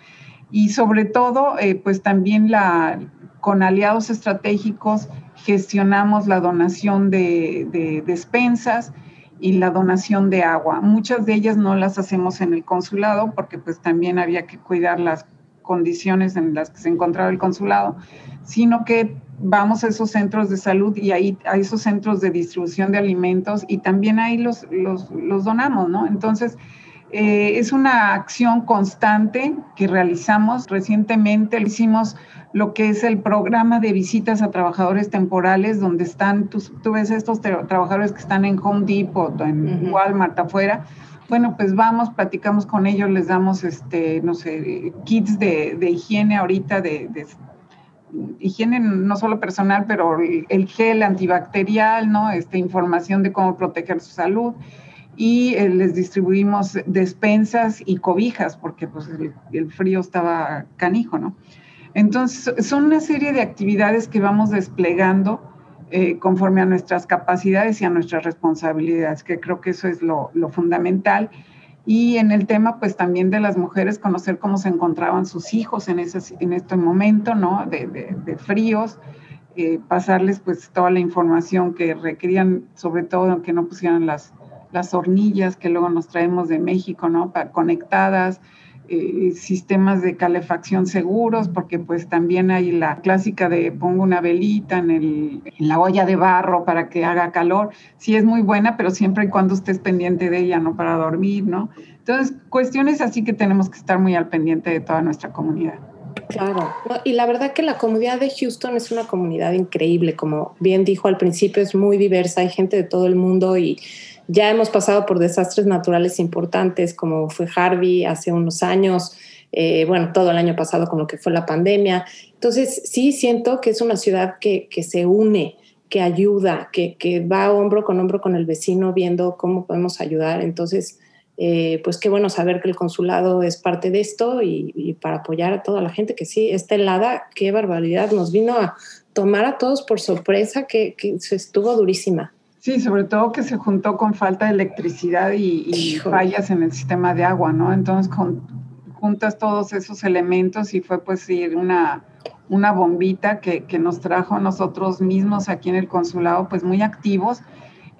Y sobre todo, eh, pues también la, con aliados estratégicos gestionamos la donación de, de despensas y la donación de agua. Muchas de ellas no las hacemos en el consulado porque pues también había que cuidar las condiciones en las que se encontraba el consulado, sino que vamos a esos centros de salud y ahí a esos centros de distribución de alimentos y también ahí los, los, los donamos, ¿no? Entonces, eh, es una acción constante que realizamos. Recientemente hicimos lo que es el programa de visitas a trabajadores temporales, donde están, tú, tú ves estos trabajadores que están en Home Depot, en Walmart afuera. Bueno, pues vamos, platicamos con ellos, les damos, este, no sé, kits de, de higiene ahorita, de, de higiene no solo personal, pero el gel antibacterial, ¿no? Esta información de cómo proteger su salud. Y eh, les distribuimos despensas y cobijas, porque pues, el, frío estaba canijo, ¿no? Entonces, son una serie de actividades que vamos desplegando eh, conforme a nuestras capacidades y a nuestras responsabilidades, que creo que eso es lo, lo fundamental y en el tema, pues también de las mujeres, conocer cómo se encontraban sus hijos en, ese, en este momento, ¿no? De, de, fríos, eh, pasarles pues toda la información que requerían, sobre todo que no pusieran las, las hornillas que luego nos traemos de México, ¿no? Para, conectadas, eh, sistemas de calefacción seguros, porque pues también hay la clásica de pongo una velita en, el, en la olla de barro para que haga calor. Sí es muy buena, pero siempre y cuando estés pendiente de ella, ¿no? Para dormir, ¿no? Entonces, cuestiones así que tenemos que estar muy al pendiente de toda nuestra comunidad. Claro, y la verdad que la comunidad de Houston es una comunidad increíble, como bien dijo al principio, es muy diversa, hay gente de todo el mundo y ya hemos pasado por desastres naturales importantes como fue Harvey hace unos años, eh, bueno, todo el año pasado con lo que fue la pandemia. Entonces, sí siento que es una ciudad que, que se une, que ayuda, que, que, va hombro con hombro con el vecino viendo cómo podemos ayudar. Entonces, eh, pues qué bueno saber que el consulado es parte de esto y, para apoyar a toda la gente que sí, esta helada, qué barbaridad, nos vino a tomar a todos por sorpresa, que, que estuvo durísima. Sí, sobre todo que se juntó con falta de electricidad y, fallas en el sistema de agua, ¿no? Entonces juntas todos esos elementos y fue pues ir una, una bombita que, que, nos trajo a nosotros mismos aquí en el consulado pues muy activos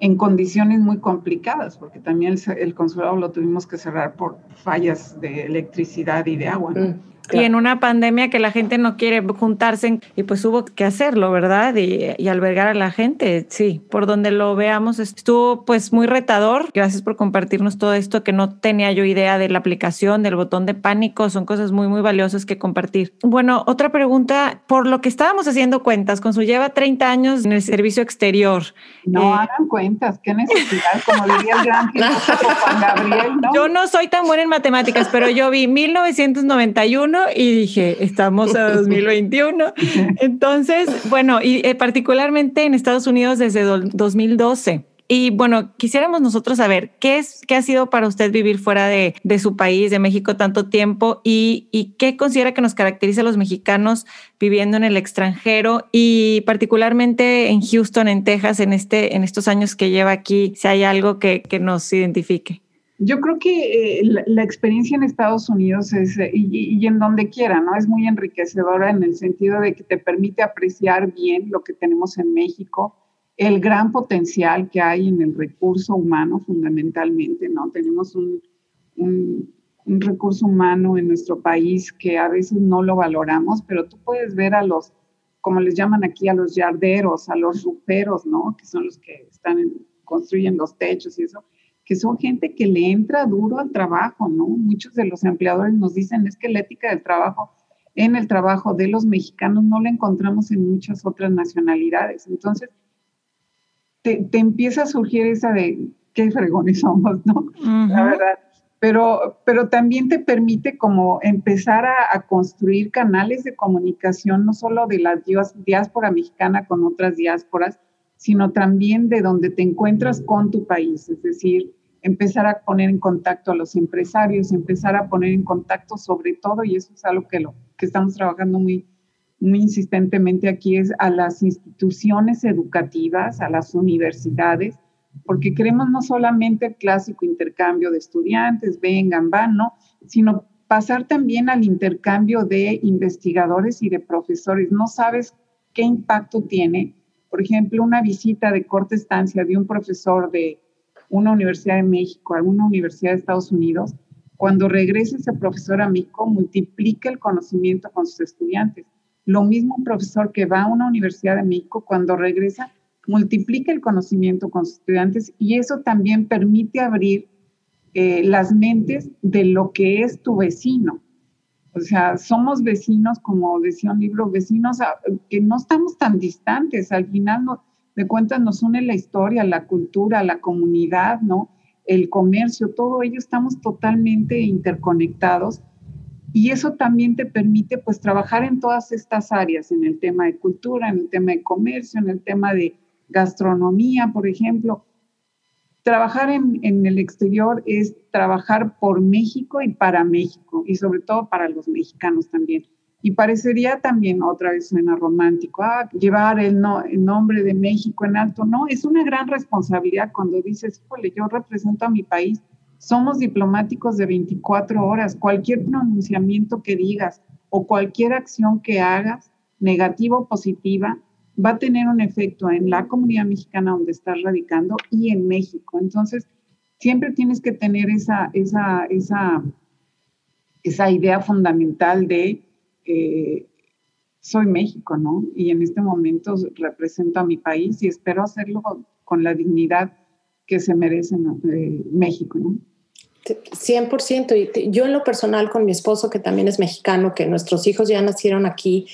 en condiciones muy complicadas, porque también el, consulado lo tuvimos que cerrar por fallas de electricidad y de agua. ¿no? Y en una pandemia que la gente no quiere juntarse y pues hubo que hacerlo, ¿verdad? Y, albergar a la gente, sí, por donde lo veamos estuvo pues muy retador. Gracias por compartirnos todo esto que no tenía yo idea de la aplicación, del botón de pánico, son cosas muy, muy valiosas que compartir. Bueno, otra pregunta, por lo que estábamos haciendo cuentas, con su lleva 30 años en el servicio exterior. No eh, hagan cuentas, qué necesidad, como diría el gran Juan Gabriel, ¿no? Yo no soy tan buena en matemáticas, pero yo vi 1991 y dije, estamos a 2021. Entonces, bueno, y eh, particularmente en Estados Unidos desde 2012. Y bueno, quisiéramos nosotros saber qué es, qué ha sido para usted vivir fuera de, de su país, de México, tanto tiempo y, y, qué considera que nos caracteriza a los mexicanos viviendo en el extranjero y particularmente en Houston, en Texas, en, este, en estos años que lleva aquí, si hay algo que, que nos identifique. Yo creo que eh, la, experiencia en Estados Unidos es, eh, y, en donde quiera, ¿no? Es muy enriquecedora en el sentido de que te permite apreciar bien lo que tenemos en México, el gran potencial que hay en el recurso humano fundamentalmente, ¿no? Tenemos un, un, un recurso humano en nuestro país que a veces no lo valoramos, pero tú puedes ver a los, como les llaman aquí, a los yarderos, a los ruperos, ¿no? Que son los que están en, construyen los techos y eso que son gente que le entra duro al trabajo, ¿no? Muchos de los empleadores nos dicen es que la ética del trabajo en el trabajo de los mexicanos no la encontramos en muchas otras nacionalidades. Entonces, te, empieza a surgir esa de qué fregones somos, ¿no? La verdad. Pero, pero también te permite como empezar a, a, construir canales de comunicación, no solo de la diáspora mexicana con otras diásporas, sino también de donde te encuentras con tu país, es decir, empezar a poner en contacto a los empresarios, empezar a poner en contacto sobre todo, y eso es algo que, lo, que estamos trabajando muy, muy insistentemente aquí, es a las instituciones educativas, a las universidades, porque queremos no solamente el clásico intercambio de estudiantes, vengan, van, ¿no? Sino pasar también al intercambio de investigadores y de profesores. No sabes qué impacto tiene, por ejemplo, una visita de corta estancia de un profesor de una universidad de México, alguna universidad de Estados Unidos, cuando regrese ese profesor a México, multiplica el conocimiento con sus estudiantes. Lo mismo un profesor que va a una universidad de México, cuando regresa, multiplica el conocimiento con sus estudiantes y eso también permite abrir eh, las mentes de lo que es tu vecino. O sea, somos vecinos, como decía un libro, vecinos que no estamos tan distantes. Al final, no, de cuentas nos une la historia, la cultura, la comunidad, ¿no? El comercio, todo ello estamos totalmente interconectados y eso también te permite pues trabajar en todas estas áreas, en el tema de cultura, en el tema de comercio, en el tema de gastronomía, por ejemplo. Trabajar en, en el exterior es trabajar por México y para México y sobre todo para los mexicanos también. Y parecería también, otra vez suena romántico, ah, llevar el, no, el nombre de México en alto. No, es una gran responsabilidad cuando dices, híjole, yo represento a mi país. Somos diplomáticos de 24 horas. Cualquier pronunciamiento que digas o cualquier acción que hagas, negativa o positiva, va a tener un efecto en la comunidad mexicana donde estás radicando y en México. Entonces, siempre tienes que tener esa, esa, esa, esa idea fundamental de soy México, ¿no? Y en este momento represento a mi país y espero hacerlo con la dignidad que se merece eh, México, ¿no? 100%. Y yo en lo personal con mi esposo, que también es mexicano, que nuestros hijos ya nacieron aquí,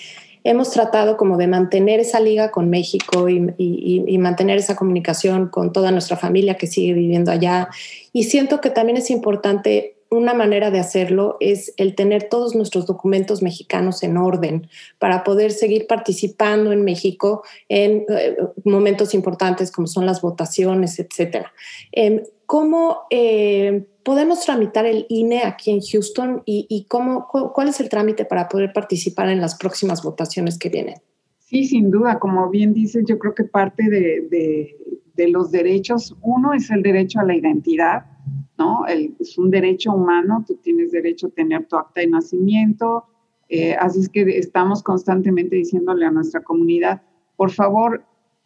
hemos tratado como de mantener esa liga con México y, y, mantener esa comunicación con toda nuestra familia que sigue viviendo allá. Y siento que también es importante una manera de hacerlo es el tener todos nuestros documentos mexicanos en orden para poder seguir participando en México en eh, momentos importantes como son las votaciones, etcétera. Em, ¿Cómo eh, podemos tramitar el INE aquí en Houston y, cómo, cuál es el trámite para poder participar en las próximas votaciones que vienen? Sí, sin duda, como bien dices, yo creo que parte de, de los derechos, uno es el derecho a la identidad, ¿no? es un derecho humano, tú tienes derecho a tener tu acta de nacimiento, eh, así es que estamos constantemente diciéndole a nuestra comunidad, por favor,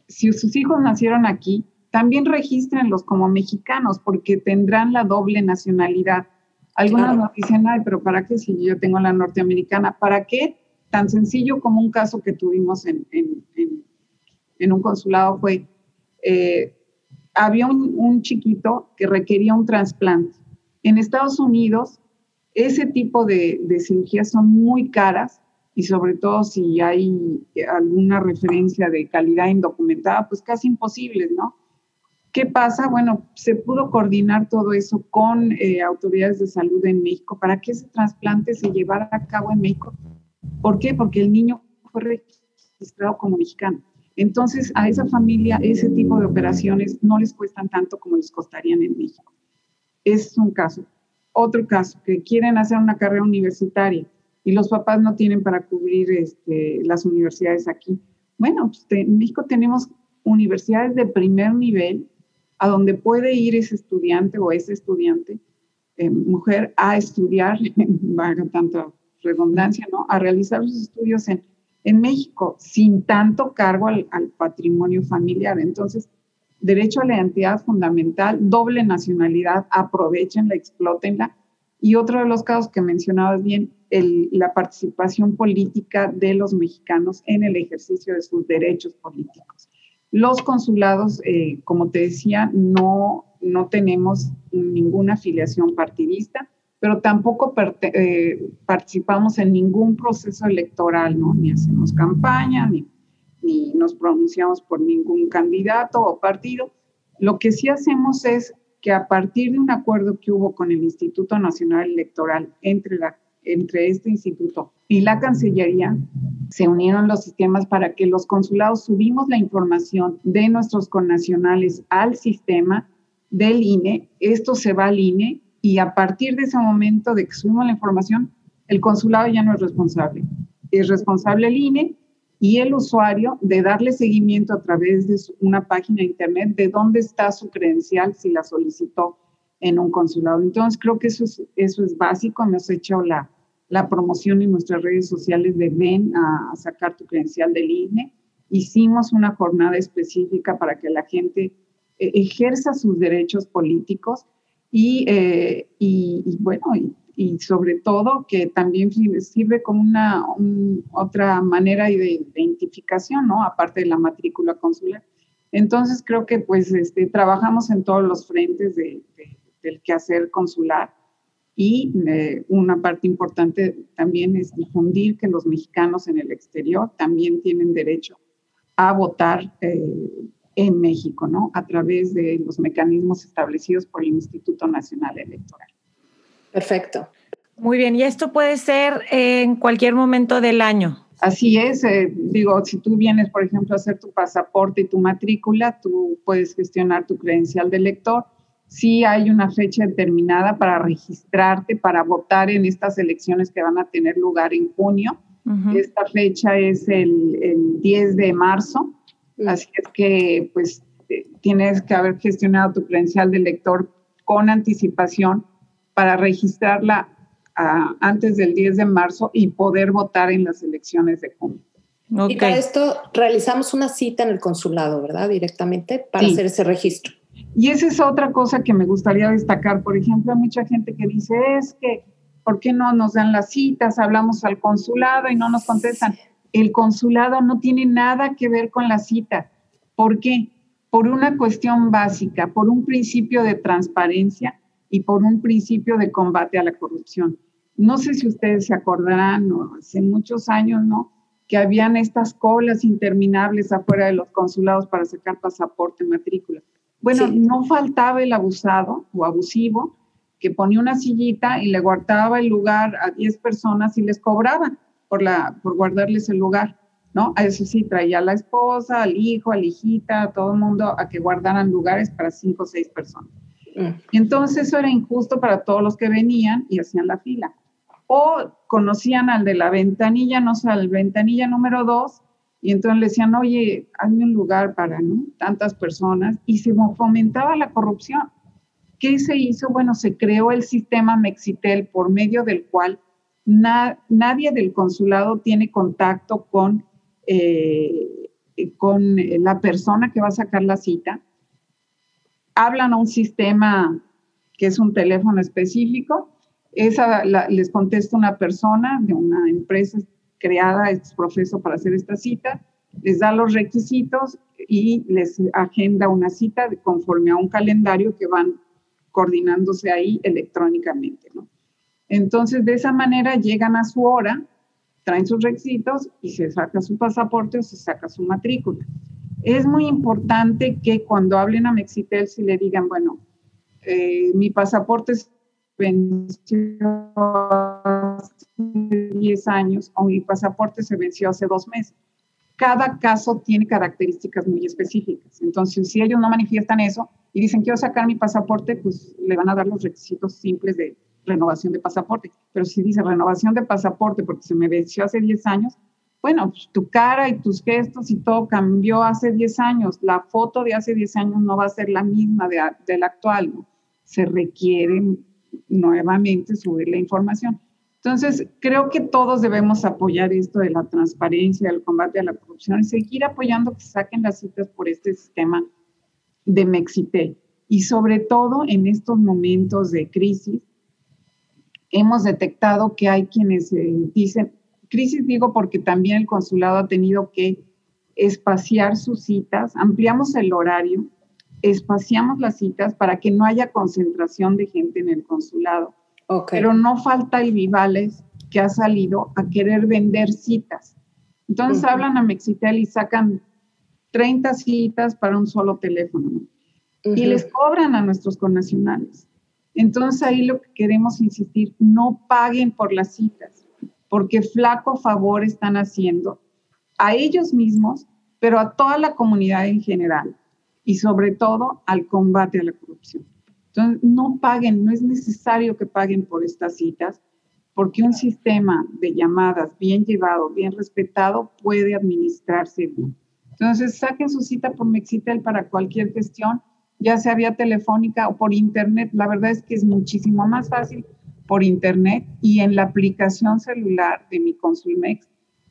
si sus hijos nacieron aquí, también regístrenlos como mexicanos porque tendrán la doble nacionalidad. Algunas nos dicen, ay, pero ¿para qué si yo tengo la norteamericana? ¿Para qué? Tan sencillo como un caso que tuvimos en, en, un consulado fue, eh, había un, chiquito que requería un trasplante. En Estados Unidos, ese tipo de, cirugías son muy caras y sobre todo si hay alguna referencia de calidad indocumentada, pues casi imposibles, ¿no? ¿Qué pasa? Bueno, se pudo coordinar todo eso con eh, autoridades de salud en México para que ese trasplante se llevara a cabo en México. ¿Por qué? Porque el niño fue registrado como mexicano. Entonces, a esa familia, ese tipo de operaciones no les cuestan tanto como les costarían en México. Es un caso. Otro caso, que quieren hacer una carrera universitaria y los papás no tienen para cubrir este, las universidades aquí. Bueno, pues en México tenemos universidades de primer nivel a donde puede ir ese estudiante o ese estudiante, eh, mujer, a estudiar, valga tanta redundancia, ¿no? A realizar sus estudios en, en México sin tanto cargo al, al patrimonio familiar. Entonces, derecho a la identidad fundamental, doble nacionalidad, aprovechenla, explótenla. Y otro de los casos que mencionabas bien, el, la participación política de los mexicanos en el ejercicio de sus derechos políticos. Los consulados, eh, como te decía, no, no tenemos ninguna afiliación partidista, pero tampoco eh, participamos en ningún proceso electoral, ¿no? Ni hacemos campaña, ni ni nos pronunciamos por ningún candidato o partido. Lo que sí hacemos es que a partir de un acuerdo que hubo con el Instituto Nacional Electoral entre, la, entre este instituto y la Cancillería, se unieron los sistemas para que los consulados subimos la información de nuestros connacionales al sistema del INE. Esto se va al INE y a partir de ese momento de que subimos la información, el consulado ya no es responsable. Es responsable el INE y el usuario de darle seguimiento a través de una página de internet de dónde está su credencial si la solicitó en un consulado. Entonces, creo que eso es, eso es básico. Hemos hecho la, la promoción en nuestras redes sociales de ven a, sacar tu credencial del INE. Hicimos una jornada específica para que la gente eh, ejerza sus derechos políticos y, eh, y, y bueno, y, y sobre todo que también sirve como una otra manera de identificación, ¿no? Aparte de la matrícula consular. Entonces creo que pues este, trabajamos en todos los frentes de, del quehacer consular y eh, una parte importante también es difundir que los mexicanos en el exterior también tienen derecho a votar eh, en México, ¿no? A través de los mecanismos establecidos por el Instituto Nacional Electoral. Perfecto. Muy bien, y esto puede ser en cualquier momento del año. Así es, eh, digo, si tú vienes, por ejemplo, a hacer tu pasaporte y tu matrícula, tú puedes gestionar tu credencial de lector. Sí hay una fecha determinada para registrarte, para votar en estas elecciones que van a tener lugar en junio. Esta fecha es el, el 10 de marzo. Así es que pues eh, tienes que haber gestionado tu credencial de lector con anticipación para registrarla antes del 10 de marzo y poder votar en las elecciones de junio. Y para esto realizamos una cita en el consulado, ¿verdad? Directamente para hacer ese registro. Y esa es otra cosa que me gustaría destacar. Por ejemplo, hay mucha gente que dice, es que, ¿por qué no nos dan las citas? Hablamos al consulado y no nos contestan. El consulado no tiene nada que ver con la cita. ¿Por qué? Por una cuestión básica, por un principio de transparencia y por un principio de combate a la corrupción. No sé si ustedes se acordarán, hace muchos años, ¿no? Que habían estas colas interminables afuera de los consulados para sacar pasaporte, matrícula. Bueno, no faltaba el abusado o abusivo que ponía una sillita y le guardaba el lugar a 10 personas y les cobraba por, la, por guardarles el lugar, ¿no? A eso sí, traía a la esposa, al hijo, a la hijita, a todo el mundo a que guardaran lugares para 5 o 6 personas. Entonces eso era injusto para todos los que venían y hacían la fila. O conocían al de la ventanilla, no sé, al ventanilla número dos, y entonces le decían, oye, hazme un lugar para tantas personas, y se fomentaba la corrupción. ¿Qué se hizo? Bueno, se creó el sistema Mexitel por medio del cual nadie del consulado tiene contacto con, eh, con la persona que va a sacar la cita hablan a un sistema que es un teléfono específico, esa les contesta una persona de una empresa creada, es profeso para hacer esta cita, les da los requisitos y les agenda una cita conforme a un calendario que van coordinándose ahí electrónicamente. ¿no? Entonces, de esa manera llegan a su hora, traen sus requisitos y se saca su pasaporte o se saca su matrícula. Es muy importante que cuando hablen a Mexitel si le digan, bueno, eh, mi pasaporte se venció hace 10 años o mi pasaporte se venció hace dos meses. Cada caso tiene características muy específicas. Entonces, si ellos no manifiestan eso y dicen quiero sacar mi pasaporte, pues le van a dar los requisitos simples de renovación de pasaporte. Pero si dice renovación de pasaporte porque se me venció hace 10 años, bueno, pues, tu cara y tus gestos y todo cambió hace 10 años. La foto de hace 10 años no va a ser la misma de, de la actual. ¿no? Se requiere nuevamente subir la información. Entonces, creo que todos debemos apoyar esto de la transparencia, el combate a la corrupción y seguir apoyando que saquen las citas por este sistema de Mexitel. Y sobre todo en estos momentos de crisis, hemos detectado que hay quienes eh, dicen, crisis digo porque también el consulado ha tenido que espaciar sus citas, ampliamos el horario, espaciamos las citas para que no haya concentración de gente en el consulado. Pero no falta el Vivales que ha salido a querer vender citas. Entonces hablan a Mexitel y sacan 30 citas para un solo teléfono. Y les cobran a nuestros connacionales. Entonces ahí lo que queremos insistir, no paguen por las citas, porque flaco favor están haciendo a ellos mismos, pero a toda la comunidad en general y sobre todo al combate a la corrupción. Entonces, no paguen, no es necesario que paguen por estas citas, porque un sistema de llamadas bien llevado, bien respetado, puede administrarse bien. Entonces, saquen su cita por Mexitel para cualquier gestión, ya sea vía telefónica o por internet. La verdad es que es muchísimo más fácil por internet y en la aplicación celular de mi Consulmex.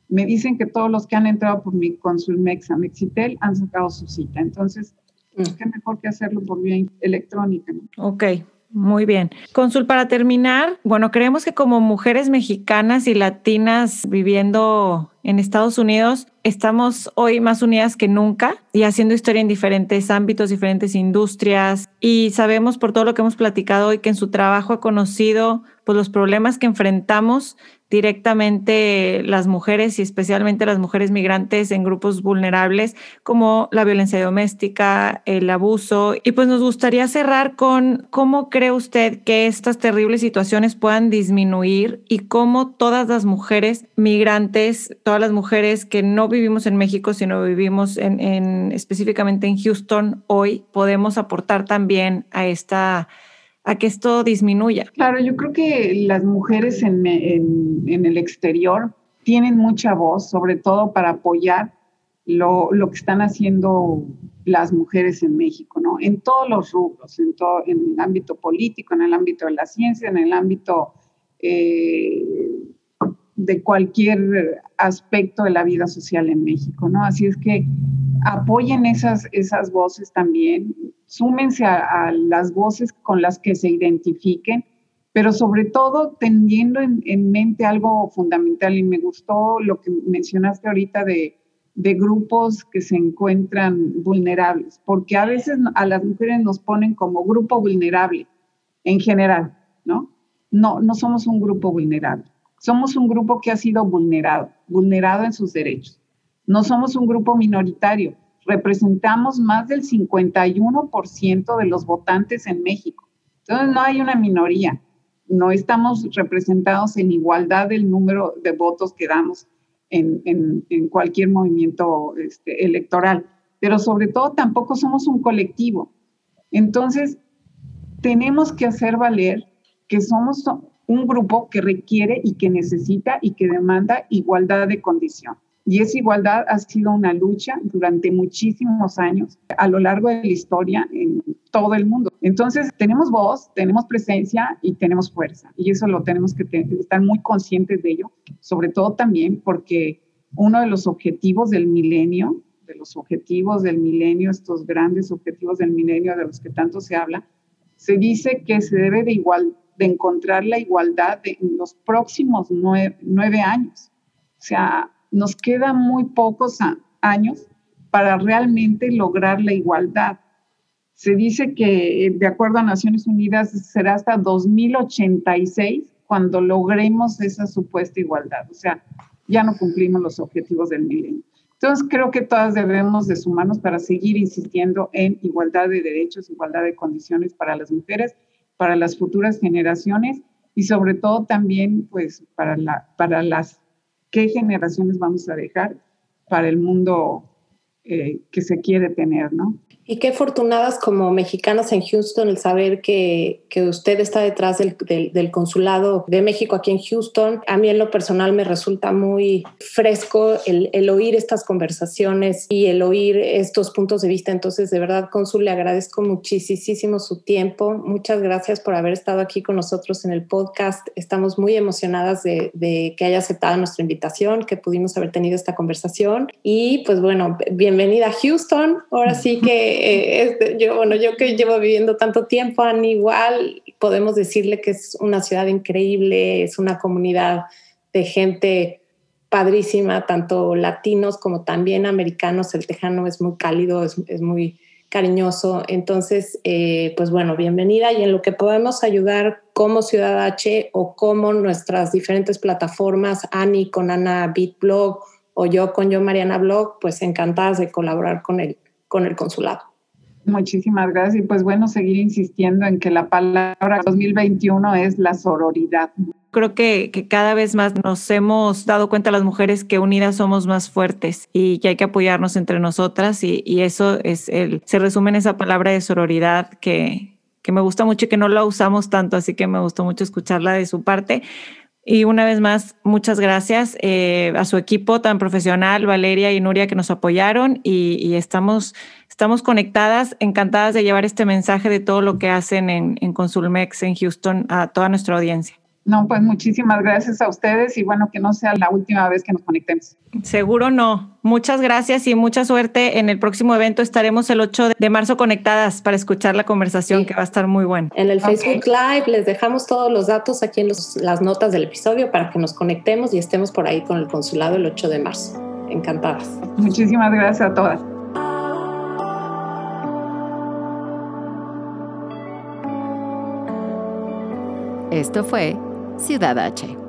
Me dicen que todos los que han entrado por mi Consulmex a Mexitel han sacado su cita. Entonces, pues, qué mejor que hacerlo por vía electrónica. Ok, muy bien. Consul, para terminar, bueno, creemos que como mujeres mexicanas y latinas viviendo en Estados Unidos, estamos hoy más unidas que nunca y haciendo historia en diferentes ámbitos, diferentes industrias. Y sabemos por todo lo que hemos platicado hoy que en su trabajo ha conocido pues, los problemas que enfrentamos directamente las mujeres y especialmente las mujeres migrantes en grupos vulnerables como la violencia doméstica, el abuso. Y pues nos gustaría cerrar con cómo cree usted que estas terribles situaciones puedan disminuir y cómo todas las mujeres migrantes, todas las mujeres que no vivimos en México, sino vivimos en, específicamente en Houston hoy, podemos aportar también a esta a que esto disminuya. Claro, yo creo que las mujeres en, el exterior tienen mucha voz, sobre todo para apoyar lo, que están haciendo las mujeres en México, ¿no? En todos los rubros, en, todo, en el ámbito político, en el ámbito de la ciencia, en el ámbito eh, de cualquier aspecto de la vida social en México, ¿no? Así es que apoyen esas, esas voces también, súmense a, las voces con las que se identifiquen, pero sobre todo teniendo en, mente algo fundamental y me gustó lo que mencionaste ahorita de, de grupos que se encuentran vulnerables, porque a veces a las mujeres nos ponen como grupo vulnerable en general, ¿no? No, no somos un grupo vulnerable, somos un grupo que ha sido vulnerado, vulnerado en sus derechos. No somos un grupo minoritario, representamos más del 51% de los votantes en México. Entonces no hay una minoría, no estamos representados en igualdad del número de votos que damos en, cualquier movimiento este, electoral, pero sobre todo tampoco somos un colectivo. Entonces, tenemos que hacer valer que somos un grupo que requiere y que necesita y que demanda igualdad de condición. Y esa igualdad ha sido una lucha durante muchísimos años a lo largo de la historia en todo el mundo. Entonces, tenemos voz, tenemos presencia y tenemos fuerza. Y eso lo tenemos que estar muy conscientes de ello, sobre todo también porque uno de los objetivos del milenio, de los objetivos del milenio, estos grandes objetivos del milenio de los que tanto se habla, se dice que se debe de, igual, de encontrar la igualdad en los próximos nueve, nueve años. O sea, nos quedan muy pocos años para realmente lograr la igualdad. Se dice que, de acuerdo a Naciones Unidas, será hasta 2086 cuando logremos esa supuesta igualdad. O sea, ya no cumplimos los objetivos del milenio. Entonces, creo que todas debemos de sumarnos para seguir insistiendo en igualdad de derechos, igualdad de condiciones para las mujeres, para las futuras generaciones y sobre todo también, pues, para, la, para las qué generaciones vamos a dejar para el mundo eh, que se quiere tener, ¿no? Y qué afortunadas como mexicanas en Houston el saber que, que usted está detrás del, del, consulado de México aquí en Houston. A mí en lo personal me resulta muy fresco el, el, oír estas conversaciones y el oír estos puntos de vista. Entonces, de verdad, cónsul, le agradezco muchísimo su tiempo. Muchas gracias por haber estado aquí con nosotros en el podcast. Estamos muy emocionadas de, de que haya aceptado nuestra invitación, que pudimos haber tenido esta conversación. Y pues bueno, bienvenida a Houston. Ahora sí que eh, yo, bueno, yo que llevo viviendo tanto tiempo, Annie, igual podemos decirle que es una ciudad increíble, es una comunidad de gente padrísima, tanto latinos como también americanos. El tejano es muy cálido, es, es muy cariñoso. Entonces, eh, pues bueno, bienvenida y en lo que podemos ayudar como Ciudad H o como nuestras diferentes plataformas, Ani con Ana Beat o yo con yo Mariana Blog, pues encantadas de colaborar con el, con el consulado. Muchísimas gracias. Y pues bueno, seguir insistiendo en que la palabra 2021 es la sororidad. Creo que, que, cada vez más nos hemos dado cuenta las mujeres que unidas somos más fuertes y que hay que apoyarnos entre nosotras y, y eso es el, se resume en esa palabra de sororidad que, que me gusta mucho y que no la usamos tanto, así que me gustó mucho escucharla de su parte. Y una vez más, muchas gracias eh, a su equipo tan profesional, Valeria y Nuria, que nos apoyaron y, estamos, estamos conectadas, encantadas de llevar este mensaje de todo lo que hacen en, en Consulmex en Houston a toda nuestra audiencia. No, pues muchísimas gracias a ustedes y bueno, que no sea la última vez que nos conectemos. Seguro no. Muchas gracias y mucha suerte. En el próximo evento estaremos el 8 de marzo conectadas para escuchar la conversación sí. que va a estar muy buena. En el Facebook okay. Live les dejamos todos los datos aquí en los, las notas del episodio para que nos conectemos y estemos por ahí con el consulado el 8 de marzo. Encantadas. Muchísimas gracias a todas. Esto fue Ciudad H